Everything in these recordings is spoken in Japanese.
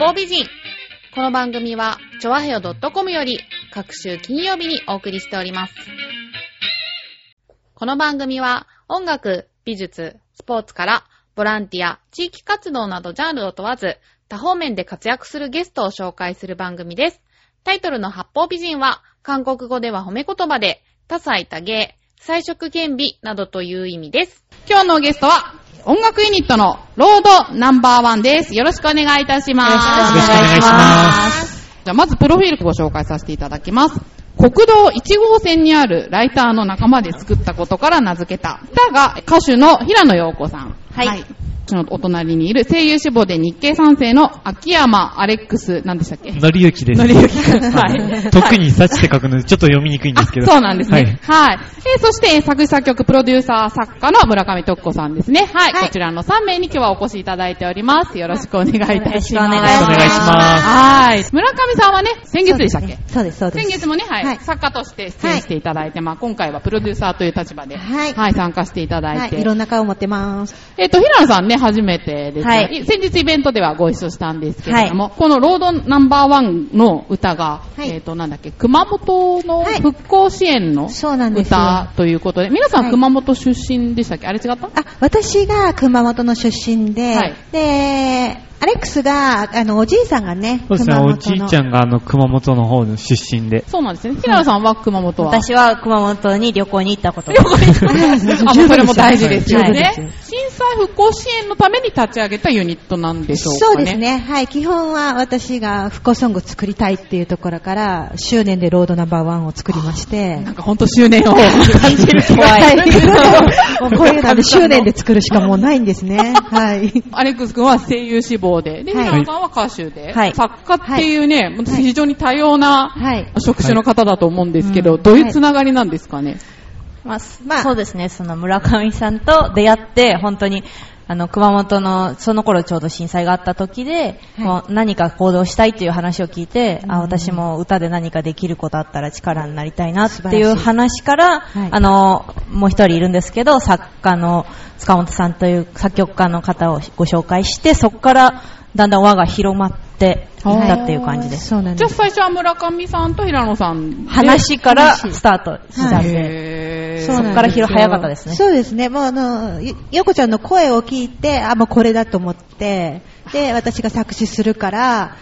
方美人。この番組は、ちょわへよ .com より、各週金曜日にお送りしております。この番組は、音楽、美術、スポーツから、ボランティア、地域活動などジャンルを問わず、多方面で活躍するゲストを紹介する番組です。タイトルの八方美人は、韓国語では褒め言葉で、多彩多芸、彩色兼美などという意味です。今日のゲストは、音楽ユニットのロードナンバーワンです。よろしくお願いいたします。よろしくお願いします。じゃあまずプロフィールご紹介させていただきます。国道1号線にあるライターの仲間で作ったことから名付けた。歌が歌手の平野陽子さん。はいそのお隣にいる声優志望で日系三世の秋山アレックス、何でしたっけ？のりゆきです。のりゆきくん。はい。特に幸って書くのでちょっと読みにくいんですけど。あそうなんですね。はい。えーそして、えー作詞作曲プロデューサー作家の村上徳子さんですね。はい。はいこちらの3名に今日はお越しいただいております。よろしくお願いいたします。よろしくお願いしますお願いします。はい。村上さんはね、先月でしたっけ？そうです、そうです。先月もね、はい、はい作家として出演していただいて、まあ今回はプロデューサーという立場で、はい参加していただいて。はい、いろんな顔を持ってます。えっ、と、平野さんね、初めてですが、はい。先日イベントではご一緒したんですけれども、このロードナンバーワンの歌が、はい。えっ、と、なんだっけ、熊本のはい復興支援のそうなんですよ。歌ということで、皆さんはい。熊本出身でしたっけ？あれ違った？あ、私が熊本の出身で、はい。で、アレックスが、あの、おじいさんがね、そうですね、熊本の。おじいちゃんがあの、熊本の方の出身で。そうなんですね。平野さんは熊本は、私は熊本に旅行に行ったことがあ、もうそれも大事ですよはい。ね。震災復興支援のために立ち上げたユニットなんでしょうかね。そうです。ね。はい。基本は私が復興ソング作りたいっていうところから、執念でロードナンバーワンを作りまして。なんか本当執念を感じる怖い。もうこういうので執念で作るしかもうないんですね。はい。アレックス君は声優志望で、で、はい平野さんは歌手で、はい作家っていうね、非常に多様なはい。職種の方だと思うんですけど、はいどういうつながりなんですかね。まあ、まあ。そうですね、その村上さんと出会って、本当に、あの、熊本の、その頃ちょうど震災があった時で、はい。もう何か行動したいっていう話を聞いて、あ、私も歌で何かできることあったら力になりたいなっていう話から、はい。あの、もう一人いるんですけど、作家の塚本さんという作曲家の方をご紹介して、そこからだんだん輪が広まっていったっていう感じです。じゃあそうなんです。最初は村上さんと平野さんで。話からスタートしたんで、へーそこから広早かったですねそうですね。もうあの、よよこちゃんの声を聞いて、あ、もうこれだと思って、で、私が作詞するから、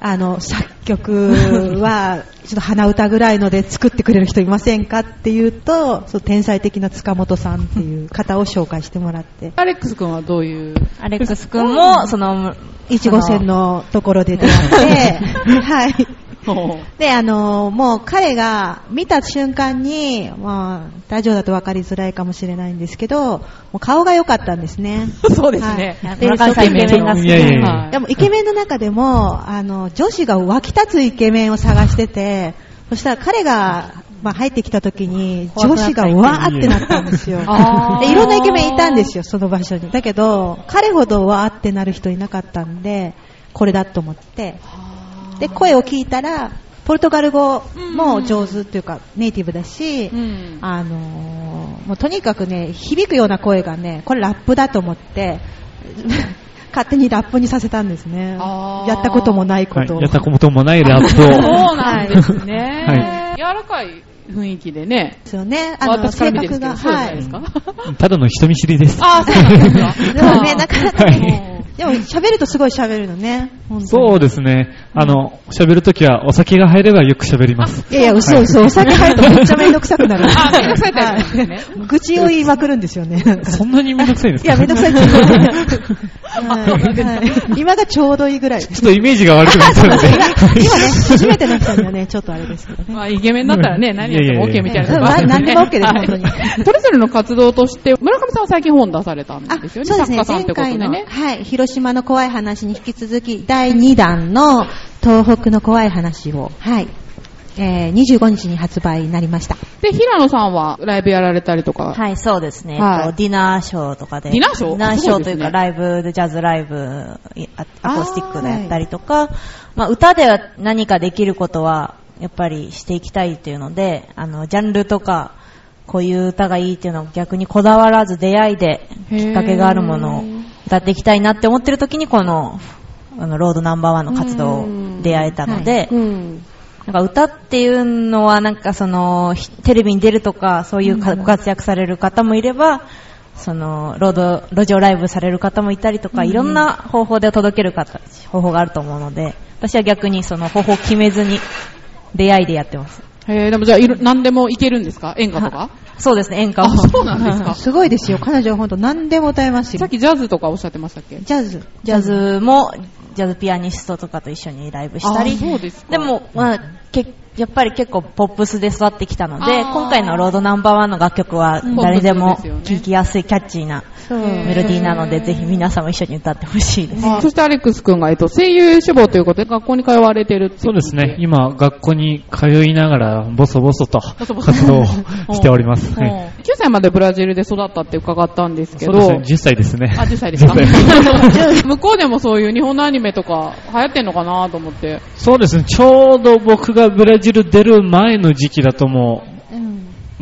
あの、作曲は、ちょっと鼻歌ぐらいので作ってくれる人いませんかっていうと、そう天才的な塚本さんっていう方を紹介してもらって、アレックス君はどういう？アレックス君も、その、1号線のところで出会って、はい。ほ で、あのもう彼が見た瞬間に、まあ、ラジオだと分かりづらいかもしれないんですけど、もう顔が良かったんですね。う そうですね。はいイケメンが好きでもイケメンの中でも、あの、女子が湧き立つイケメンを探してて、そしたら彼が、まあ、入ってきた時に、女子がわーってなったんですよ。でいろんなイケメンいたんですよ、その場所に。だけど、彼ほどわーってなる人いなかったんで、これだと思って。で、声を聞いたら、ポルトガル語も上手っていうか、ネイティブだし、うん。あのーもうとにかくね、響くような声がね、これラップだと思って、勝手にラップにさせたんですね。やったこともないことを。はいやったこともないラップ そうを。なんですね。は柔らかい雰囲気でね。ですよね。あの、私から見てる性格が、そうじゃないですか？ただの人見知りです。ああ、そうなんですか？でもね、なかなかはね、でも喋るとすごい喋るのね。そうですね。あの、喋るときはお酒が入ればよく喋ります。いやいや、嘘嘘。お酒入るとめっちゃめんどくさくなる。あめんどくさいタイプなんですねはい愚痴を言いまくるんですよね。そんなにめんどくさいんですか？いや、めんどくさいって今がちょうどいいぐらい。ちょっとイメージが悪くなっちゃうので。今ね、初めての人にはね、ちょっとあれですけどね。まあ、イケメンだったらね、うやっても OK みたいなとこいやいやいやあるん何でも OK ですはい本当にそれぞれの活動として、村上さんは最近本出されたんあですよね。そうですね、作家さんってこと前回の、でね。はい、広島の怖い話に引き続き、第2弾の東北の怖い話を、はい、えー、25日に発売になりました。で、平野さんはライブやられたりとか。はい、そうですね。はいえっとディナーショーとかで。ディナーショー？ディナーショーというか、ライブでジャズライブ、いアアコースティックでやったりとか、まあ、歌では何かできることは、やっぱりしていきたいっていうので、あの、ジャンルとか、こういう歌がいいっていうのを逆にこだわらず出会いできっかけがあるものを歌っていきたいなって思ってる時にこのあの、ロードナンバーワンの活動出会えたので、うん。なんか歌っていうのはなんかその、ひテレビに出るとか、そういうかご活躍される方もいれば、その、ロード、路上ライブされる方もいたりとか、いろんな方法で届ける方、方法があると思うので、私は逆にその方法を決めずに、出会いでやってます。へえ、でもじゃあ、いろ何でもいけるんですか？演歌とか？そうですね、演歌を。あ、そうなんですか？すごいですよ。彼女は本当何でも歌えますよ。さっきジャズとかおっしゃってましたっけ？ジャズ。ジャズも、ジャズピアニストとかと一緒にライブしたりあ、そうですかでも、まあ、けやっぱり結構ポップスで育ってきたので、今回のロードナンバーワンの楽曲は誰でも聴きやすいキャッチーな。メロディーなので、ぜひ皆さんも一緒に歌ってほしいです。あそしてアレックス君が、えっと、声優志望ということで学校に通われてるってそうですね。今、学校に通いながら、ボソボソと活動をしております。うんはい9歳までブラジルで育ったって伺ったんですけど、そうですね。10歳ですね。あ、10歳ですか10歳 向こうでもそういう日本のアニメとか流行ってんのかなと思って。そうですね。ちょうど僕がブラジル出る前の時期だともう、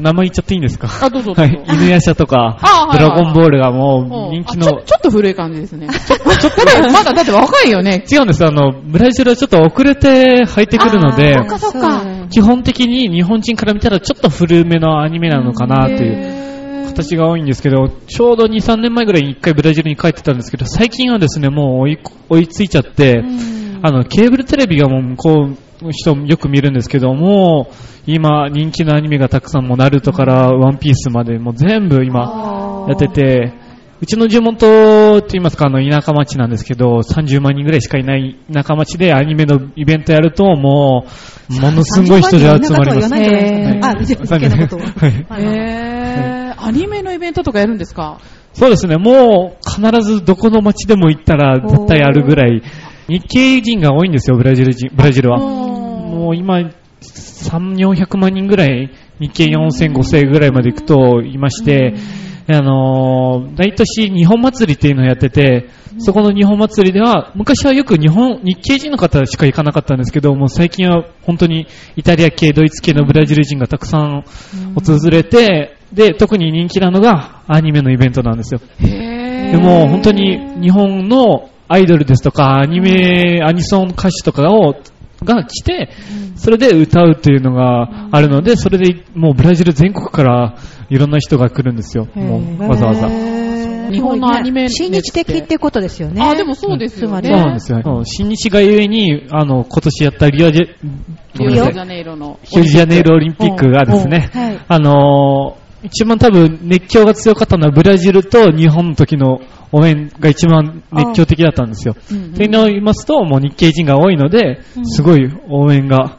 名前言っちゃっていいんですか？あ、どうぞどうぞ。はい。犬夜叉とかドラゴンボールがもう人気のあちょ、っと古い感じですね。ちょっと、まだだって若いよね。違うんです。あの、ブラジルはちょっと遅れて入ってくるのであ、そっかそっか。基本的に日本人から見たらちょっと古めのアニメなのかなという形が多いんですけど、ちょうど2、3年前ぐらいに1回ブラジルに帰ってたんですけど、最近はですね、もう追い追いついちゃって、あの、ケーブルテレビがもう向こうの人よく見るんですけども、今人気のアニメがたくさんもうナルトからワンピースまでもう全部今やってて、うちの地元って言いますか、あの、田舎町なんですけど、30万人ぐらいしかいない田舎町でアニメのイベントやると、もう、ものすごい人で集まります。30万人の中とは言わないんじゃないですかねアニメのイベントとかやるんですかそうですね、もう必ずどこの町でも行ったら絶対あるぐらい、日系人が多いんですよ、ブラジル人、ブラジルは。もう今、3、400万人ぐらい、日系4000、5000ぐらいまで行くといまして、あのー、大年日本祭りっていうのをやってて、そこの日本祭りでは、昔はよく日本、日系人の方しか行かなかったんですけど、もう最近は本当にイタリア系、ドイツ系のブラジル人がたくさん訪れて、で、特に人気なのがアニメのイベントなんですよ。へでも本当に日本のアイドルですとか、アニメ、アニソン歌手とかを、が来て、それで歌うっていうのがあるので、それでもうブラジル全国からいろんな人が来るんですよ。もうわざわざ。日本のアニメ親日的ってことですよね。あ、でもそうですよね。そうなんですよ。新日がゆえに、あの、今年やったリオジェ、リオデジャネイロの。ヒュージャネイロオリンピックがですねあのー一番多分熱狂が強かったのはブラジルと日本の時の応援が一番熱狂的だったんですよ。うんうんというのを言いますと、もう日系人が多いので、すごい応援が、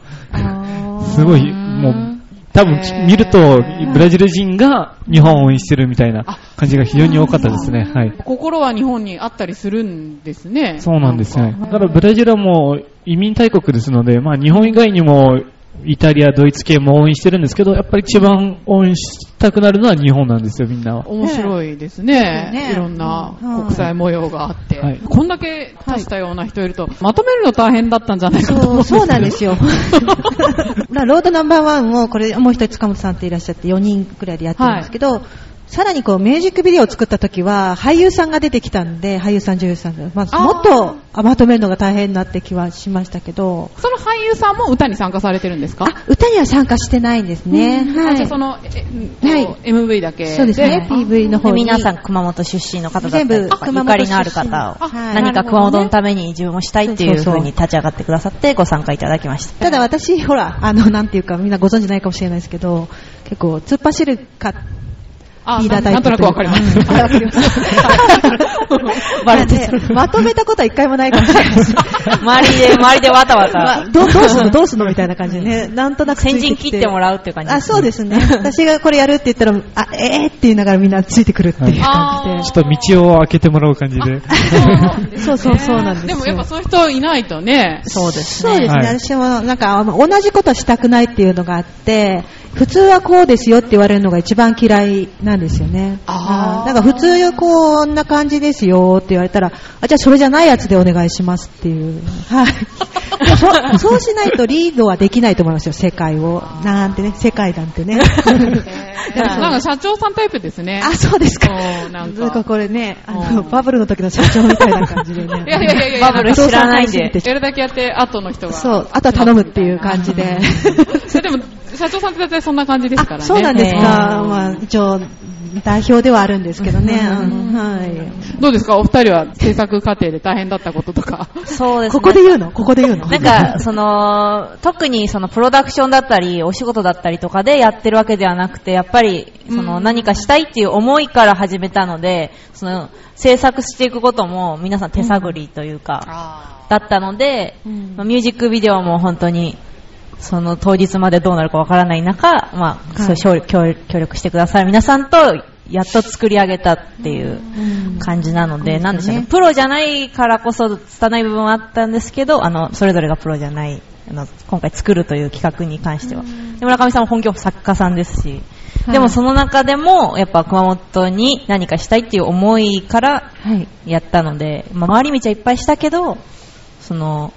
すごい、もう、多分見ると、ブラジル人が日本を応援してるみたいな感じが非常に多かったですね。はい。心は日本にあったりするんですね。そうなんですね。だからブラジルはもう移民大国ですので、まあ日本以外にもイタリア、ドイツ系も応援してるんですけど、やっぱり一番応援したくなるのは日本なんですよ、みんなは。面白いですね。ねいろんなうん国際模様があって。はいこんだけ多したような人いると、まとめるの大変だったんじゃないかと思うんそう、ですけどそうなんですよ。まあロードナンバーワンも、これ、もう一人塚本さんっていらっしゃって4人くらいでやってるんですけど、さらにこう、ミュージックビデオを作った時は、俳優さんが出てきたんで、俳優さん、女優さんが、まあ、もっとあまとめるのが大変になって気はしましたけど、その俳優さんも歌に参加されてるんですか？あ、歌には参加してないんですね。はい。あじゃあその、えはい MV だけで。そうですね、PV の方に。で皆さん熊本出身の方だったり全部ゆかりのある方を、はい何か熊本のために自分もしたいっていうそうに立ち上がってくださってご参加いただきました。ただ私、ほら、あの、なんていうか、みんなご存知ないかもしれないですけど、結構、突っ走るか、あリーダータイなんとプなくわかります。ますバレてねまとめたことは一回もないかもしれないです。周りで、周りでわたわまあた。どうどうすんの？どうすんのみたいな感じでね、なんとなく先き陣切ってもらうっていう感じあ、そうですね。私がこれやるって言ったら、あ、えー？って言いながらみんなついてくるっていう感じで。ちょっと道を開けてもらう感じで。そうそうそうなんですよ。でもやっぱそういう人いないとね。そうですね。そうですね。はい私もなんかあの同じことしたくないっていうのがあって、普通はこうですよって言われるのが一番嫌いなんですよね。あーうんだから普通こんな感じですよって言われたら、あ、じゃあそれじゃないやつでお願いしますっていう。はい。そそうしないとリードはできないと思いますよ、世界を。なんてね、世界なんてね。なんか社長さんタイプですね。あ、そうですか。そうなんかなんかこれね、あの、うんバブルの時の社長みたいな感じでね。いやいやいやいやバブル知らないんで。やるだけやって、後の人が。そう、あとは頼むっていう感じで。それでも、社長さんってそんな感じですからね。あそうなんですか。ねまあ、一応、代表ではあるんですけどね。うんはい。どうですか？お二人は制作過程で大変だったこととか。そうですね。ここで言うの？ここで言うの？なんか、その、特にそのプロダクションだったり、お仕事だったりとかでやってるわけではなくて、やっぱり、その何かしたいっていう思いから始めたので、その、制作していくことも皆さん手探りというか、だったので、まあミュージックビデオも本当に、その当日までどうなるかわからない中、まあ、そう協力してくださる皆さんと、やっと作り上げたっていう感じなので、なんでしょうね。プロじゃないからこそ拙い部分はあったんですけど、あの、それぞれがプロじゃない、あの、今回作るという企画に関しては。で村上さんも本業作家さんですし、でもその中でも、やっぱ熊本に何かしたいっていう思いからはい。やったので、まあ、回り道はいっぱいしたけど、その、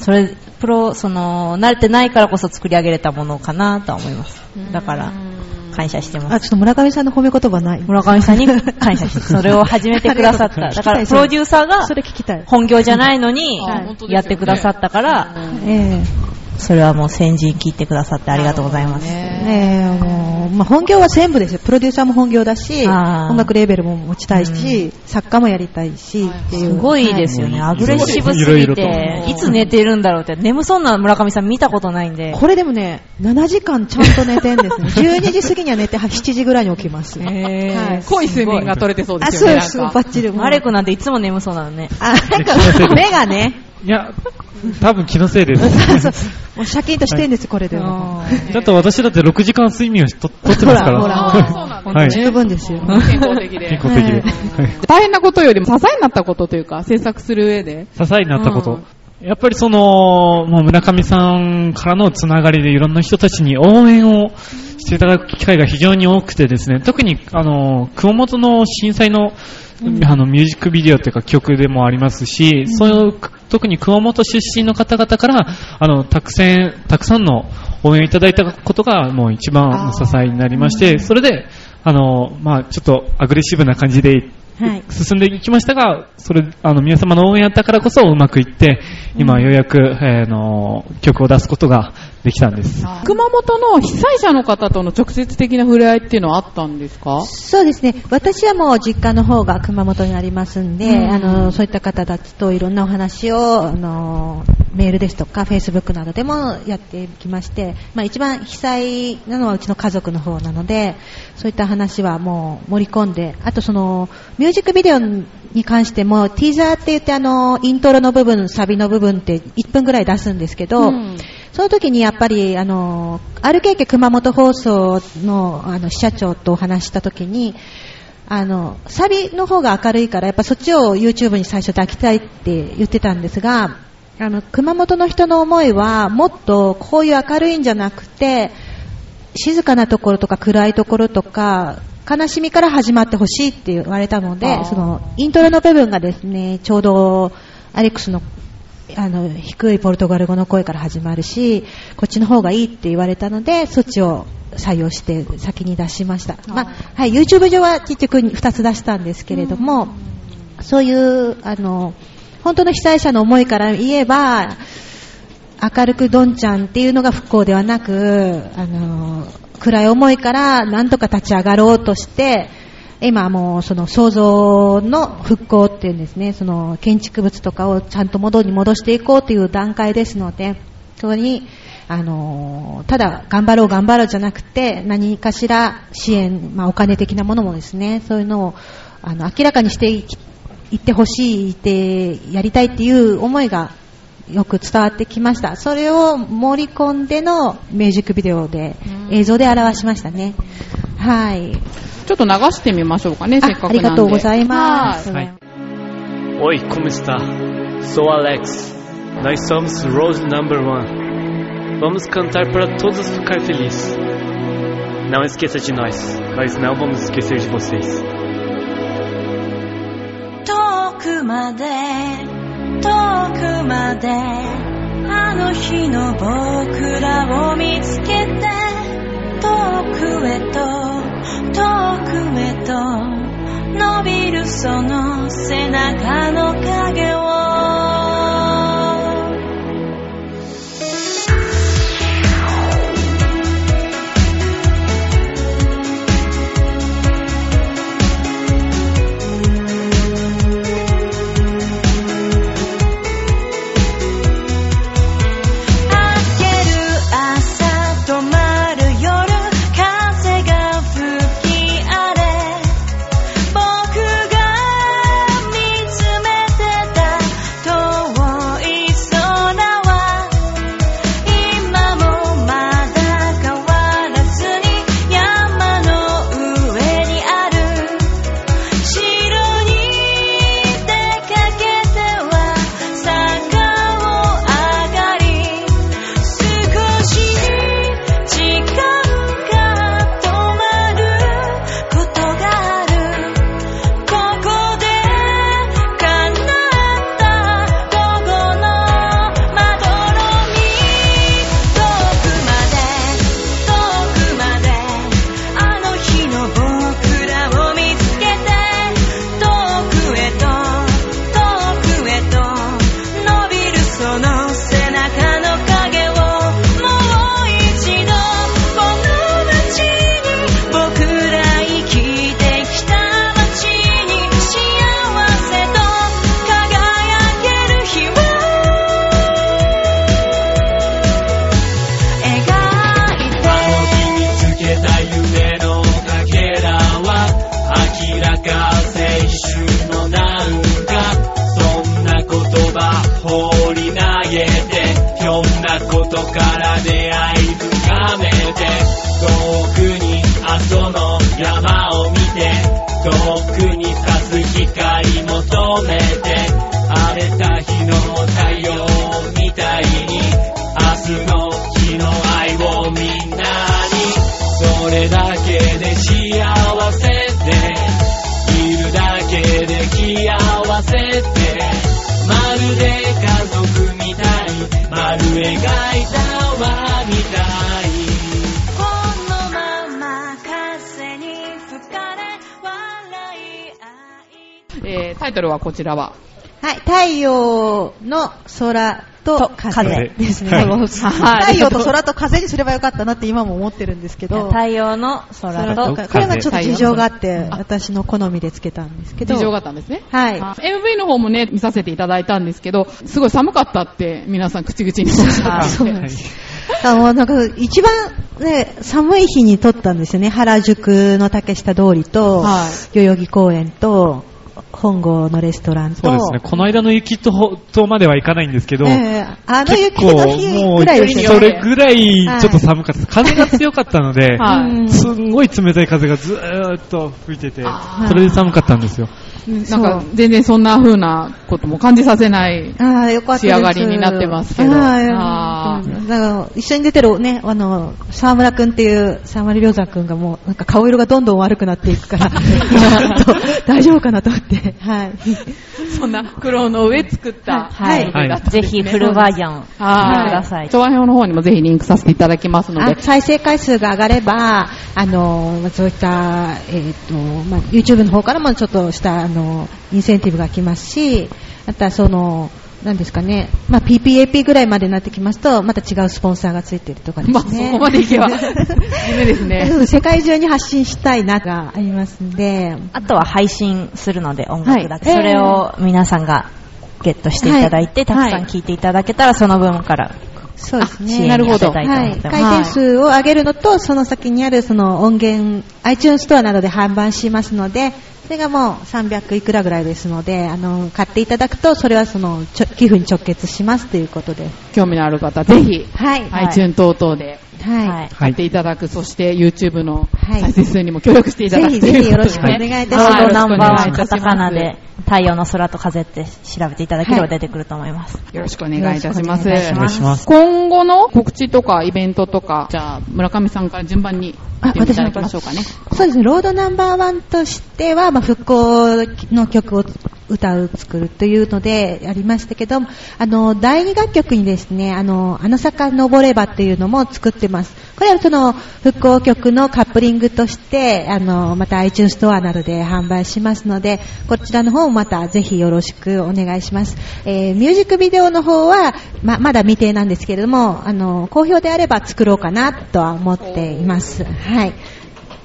それ、プロ、その、慣れてないからこそ作り上げれたものかなとは思います。だから、感謝してまあ、す。ちょっと村上さんの褒め言葉ない村上さんに感謝して、それを始めてくださった。だから、プロデューサーがそれ聞きたい。本業じゃないのにやってくださったから、えそれはもう先陣切ってくださってありがとうございます。えええもう、まあ、本業は全部ですよ。プロデューサーも本業だし、音楽レーベルも持ちたいし、作家もやりたいし、っていう。すごいですよね。アグレッシブすぎて、といつ寝てるんだろうって、眠そうな村上さん見たことないんで。これでもね、7時間ちゃんと寝てんですね。12時過ぎには寝て、は7時ぐらいに起きます。はい濃い睡眠が取れてそうであ、すよね。そうです、バッチリ。マレクなんていつも眠そうなのね。あ、なんか、目がね、いや、多分気のせいです。そうもうシャキッとしてんです、これでも。だって私だって6時間睡眠をと取ってますから。ほらあーそう。十分ですよ。健康的で健。康的で。大変なことよりも支えになったことというか、制作する上で。支えになったこと。やっぱりその、もう村上さんからのつながりでいろんな人たちに応援をしていただく機会が非常に多くてですね、特にあの、熊本の震災の、あの、ミュージックビデオというか曲でもありますし、そういう、特に熊本出身の方々から、あの、たくさん、たくさんの応援をいただいたことがもう一番の支えになりまして、それで、あの、まあちょっとアグレッシブな感じではい。進んでいきましたが、それ、あの、皆様の応援やったからこそうまくいって、今ようやく、えーの、曲を出すことができたんです。熊本の被災者の方との直接的な触れ合いっていうのはあったんですか？そうですね。私はもう実家の方が熊本にありますんで、うんあの、そういった方たちといろんなお話を、あの、メールですとか、フェイスブックなどでもやってきまして、まあ一番被災なのはうちの家族の方なので、そういった話はもう盛り込んで、あとその、ミュージックビデオに関しても、ティーザーって言ってあの、イントロの部分、サビの部分って1分ぐらい出すんですけど、うんその時にやっぱり、あの、RKK 熊本放送の、あの、支社長とお話しした時に、あの、サビの方が明るいから、やっぱそっちを YouTube に最初抱きたいって言ってたんですが、あの、熊本の人の思いは、もっとこういう明るいんじゃなくて、静かなところとか暗いところとか、悲しみから始まってほしいって言われたのでその、イントロの部分がですね、ちょうど、アレックスのあの、低いポルトガル語の声から始まるし、こっちの方がいいって言われたので、そっちを採用して先に出しました。まあ、はい、YouTube 上は結局2つ出したんですけれども、そういう、あの、本当の被災者の思いから言えば、明るくどんちゃんっていうのが復興ではなく、あの、暗い思いからなんとか立ち上がろうとして、今はもうその創造の復興っていうんですね、その建築物とかをちゃんと元に戻していこうという段階ですので、そこに、あの、ただ頑張ろう頑張ろうじゃなくて、何かしら支援、まあお金的なものもですね、そういうのを、あの、明らかにしていいってほしい、いてやりたいっていう思いがよく伝わってきました。それを盛り込んでのミュージックビデオで、映像で表しましたね。はい。ちょっと流してみましょうかね、せっかくなんで。ありがとうございます。はい Oi, como está? Sou Alex. Nós somos Rose Number One. Vamos cantar para todos ficar felizes. Não esqueça de nós. Nós não vamos esquecer de vocês. 遠くまで遠くまであの日の僕らを見つけて遠くへと遠くへと伸びるその背中の影。イトルはこちらは。はい、太陽の空と風風ですね。太陽と空と風にすればよかったなって今も思ってるんですけど。太陽の空と空と風これはちょっと事情があって、あ私の好みでつけたんですけど。事情があったんですね。はい。あ MV の方もね、見させていただいたんですけど、すごい寒かったって皆さん口々におっしゃってて。はいあのなんか一番ね、寒い日に撮ったんですよね。原宿の竹下通りと、は代々木公園と、本郷のレストランと、そうですね。この間の雪と、とまではいかないんですけど、ええあの結雪の構日もう、ぐらいですよそね。れぐらいちょっと寒かったです。風が強かったので、はいすんごい冷たい風がずーっと吹いててそれで寒かったんですよ。なんか全然そんな風なことも感じさせない。仕上がりになってますけどーうんだから一緒に出てるね、あの、沢村くんっていう、沢村良山くんがもう、なんか顔色がどんどん悪くなっていくから、大丈夫かなと思って、はい。そんな苦労の上作った、はい。ぜひフルバージョン聞い。てください。調和表の方にもぜひリンクさせていただきますので。あ、再生回数が上がれば、あの、まあそういった、えっ、と、まあ、YouTube の方からもちょっとした、あの、インセンティブが来ますし、あとはその、なんですかね、まあ、PPAP ぐらいまでになってきますと、また違うスポンサーがついてるとかですね。まあそこまでいけば。夢ですね。世界中に発信したいながありますんで、あとは配信するので音楽だけ、はい。それを皆さんがゲットしていただいて、はい。たくさん聴い。ていただけたらその分からそうですね。なるほど。はい。回転数を上げるのと、その先にあるその音源、iTunes ストアなどで販売しますので、それがもう300いくらぐらいですので、あの、買っていただくと、それはその、寄付に直結しますということで。興味のある方、ぜひ、はい。はい。iTunes 等々ではい。はい。買っていただく、そして YouTube のはい。再生数にも協力していただくぜひぜひよろしくお願いいたします。ロードナンバーワン、カタカナで、太陽の空と風って調べてい。ただければ出てくると思います。よろしくお願いいたします。お願いします。今後の告知とかイベントとか、じゃあ村上さんから順番に言っていただきましょうかね。そうですね、ロードナンバーワンとしては、まあ、復興の曲を歌う、作るというのでありましたけど、あの、第二楽曲にですね、あの、あの坂登ればっていうのも作ってます。これはその復興曲のカップリングとして、あの、また iTunes ストアなどで販売しますので、こちらの方もまたぜひよろしくお願いします。えーミュージックビデオの方は、ま、まだ未定なんですけれども、あの、好評であれば作ろうかなとは思っています。はい。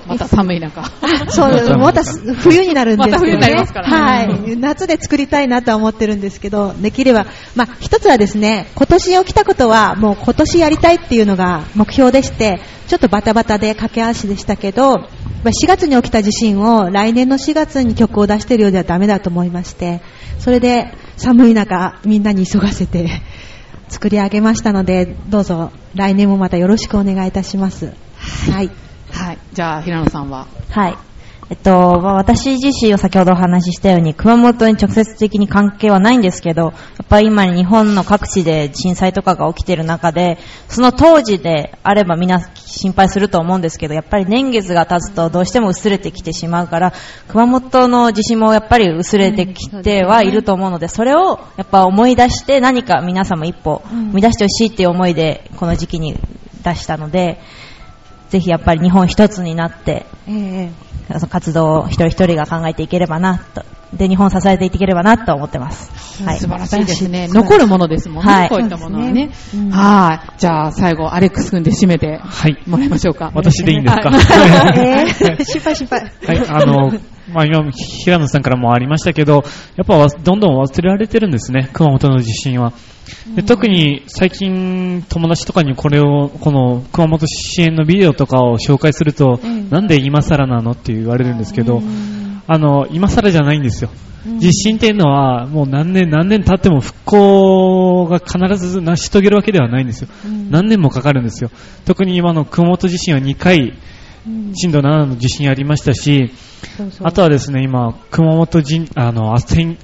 また寒い中。そう、また冬になるんですけどね。また冬になりますからねはい。夏で作りたいなとは思ってるんですけど、できれば、まあ、一つはですね、今年起きたことは、もう今年やりたいっていうのが目標でして、ちょっとバタバタで駆け足でしたけど、まあ4月に起きた地震を来年の4月に曲を出してるようではダメだと思いまして、それで寒い中、みんなに急がせて 作り上げましたので、どうぞ来年もまたよろしくお願いいたします。はい。はい。じゃあ、平野さんは？はい。えっと、まあ私自身は先ほどお話ししたように、熊本に直接的に関係はないんですけど、やっぱり今日本の各地で震災とかが起きている中で、その当時であればみんな心配すると思うんですけど、やっぱり年月が経つとどうしても薄れてきてしまうから、熊本の地震もやっぱり薄れてきてはいると思うので、それをやっぱ思い出して何か皆さんも一歩踏み出してほしいっていう思いで、この時期に出したので、ぜひやっぱり日本一つになって、ええその活動を一人一人が考えていければなと。で、日本を支えていければなと思ってます。はい。素晴らしいですね。残るものですもんね。はいこういったものはね。はい。じゃあ、最後、アレックス君で締めてはい。もらいましょうか。私でいいんですか？えー心配心配。はい、あの、まあ、今、平野さんからもありましたけど、やっぱわどんどん忘れられてるんですね、熊本の地震は。で特に最近、友達とかにこれを、この熊本支援のビデオとかを紹介すると、なんで今更なのって言われるんですけど、あの、今更じゃないんですよ。地震っていうのは、もう何年、何年経っても復興が必ず成し遂げるわけではないんですよ。何年もかかるんですよ。特に今の熊本地震は2回、震度7の地震ありましたし、あとはですね、今、熊本神、あの、阿蘇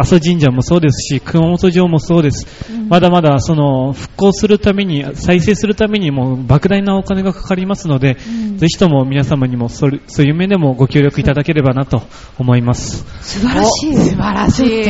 阿蘇神社もそうですし、熊本城もそうです。まだまだ、その、復興するために、再生するためにも、莫大なお金がかかりますので、ぜひとも皆様にもそれ、そういう面でもご協力いただければなと思います。素晴らしい。素晴らしい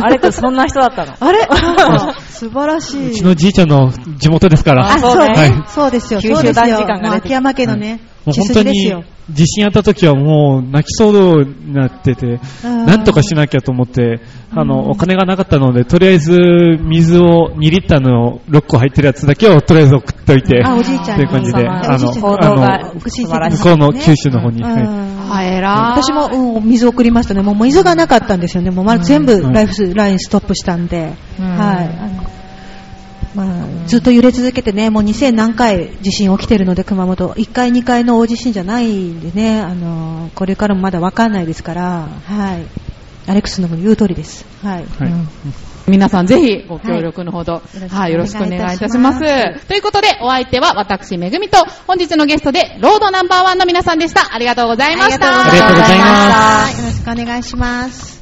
あれくんそんな人だったの？あれ？素晴らしい。うちのじいちゃんの地元ですから。あ、そうそうねねはい。そうですよ。九州そうです男児よ。感が秋山家のね、血もう本当に。地震あった時はもう泣きそうになってて、うんなんとかしなきゃと思って、あの、お金がなかったので、とりあえず水を2リッターの6個入ってるやつだけをとりあえず送っといて、あ、おじいちゃんという感じで、うんあの、おじいちゃん行動があの、向こうの九州の方に、はい。私も、うん、水送りましたね。もう水がなかったんですよね。もうま全部ライフスラインストップしたんで。うんはい。まあ、ずっと揺れ続けてね、もう2000何回地震起きてるので、熊本。1回、2回の大地震じゃないんでね、あの、これからもまだわかんないですから、はい。アレックスの言う通りです。はい。はい皆さんぜひご協力のほど、いはい、よろしくお願いいたします。ということで、お相手は私、めぐみと、本日のゲストで、ロードナンバーワンの皆さんでした。ありがとうございました。ありがとうございますよろしくお願いします。